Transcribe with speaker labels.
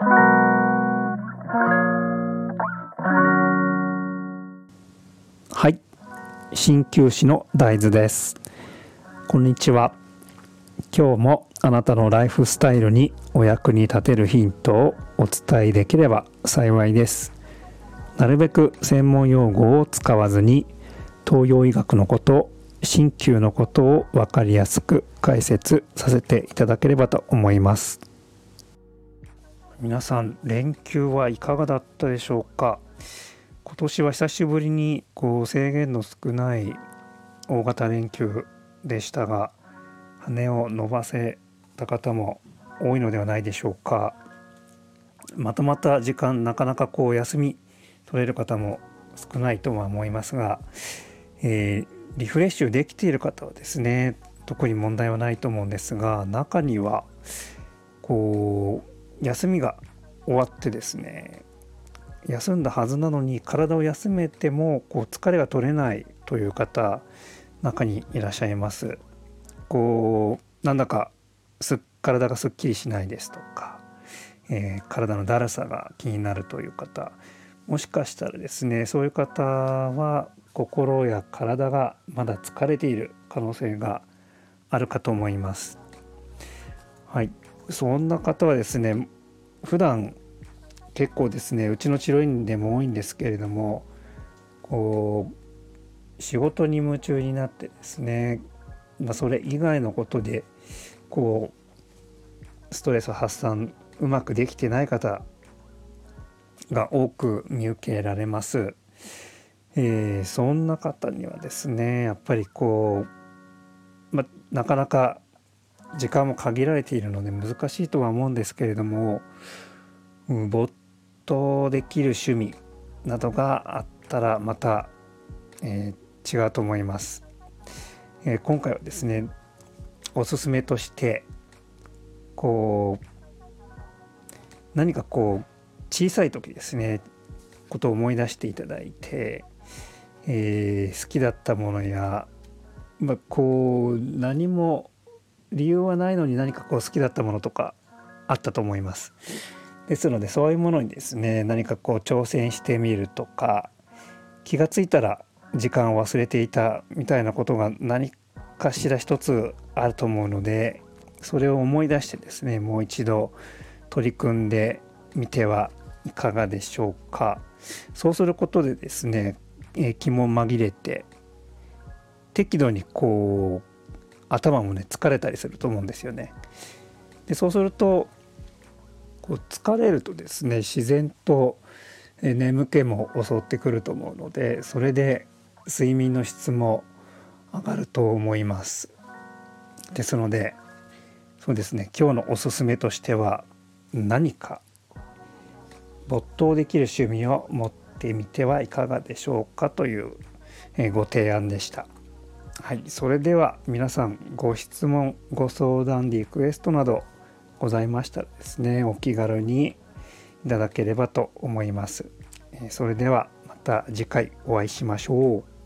Speaker 1: はい。鍼灸師の大豆です。こんにちは。今日もあなたのライフスタイルにお役に立てるヒントをお伝えできれば幸いです。なるべく専門用語を使わずに東洋医学のこと鍼灸のことを分かりやすく解説させていただければと思います。皆さん連休はいかがだったでしょうか？今年は久しぶりにこう制限の少ない大型連休でしたが羽を伸ばせた方も多いのではないでしょうか？まとまった時間なかなかこう休み取れる方も少ないとは思いますが、えーリフレッシュできている方はですね特に問題はないと思うんですが中にはこう休みが終わってですね休んだはずなのに体を休めてもこう疲れが取れないという方中にいらっしゃいます。こうなんだかす体がすっきりしないですとか、えー、体のだるさが気になるという方もしかしたらですねそういう方は心や体がまだ疲れている可能性があるかと思います。はい、そんな方はですね普段結構ですねうちの治療院でも多いんですけれどもこう仕事に夢中になってですね、まあ、それ以外のことでこうストレス発散うまくできてない方が多く見受けられます。えー、そんな方にはですねやっぱりこう、ま、なかなか時間も限られているので難しいとは思うんですけれども、うん、没頭できる趣味などがあったらまた、えー、違うと思います、えー、今回はですねおすすめとしてこう何かこう小さい時ですねことを思い出していただいてえー、好きだったものや、まあ、こう何も理由はないのに何かこう好きだったものとかあったと思います。ですのでそういうものにですね何かこう挑戦してみるとか気が付いたら時間を忘れていたみたいなことが何かしら一つあると思うのでそれを思い出してですねもう一度取り組んでみてはいかがでしょうかそうすることでですねえー、気も紛れて適度にこう頭もね疲れたりすると思うんですよね。でそうするとこう疲れるとですね自然と眠気も襲ってくると思うのでそれで睡眠の質も上がると思います。ですのでそうですね今日のおすすめとしては何か没頭できる趣味を持ってみてはいかがでしょうかというご提案でした。はい、それでは皆さんご質問ご相談リクエストなどございましたらですねお気軽にいただければと思います。それではまた次回お会いしましょう。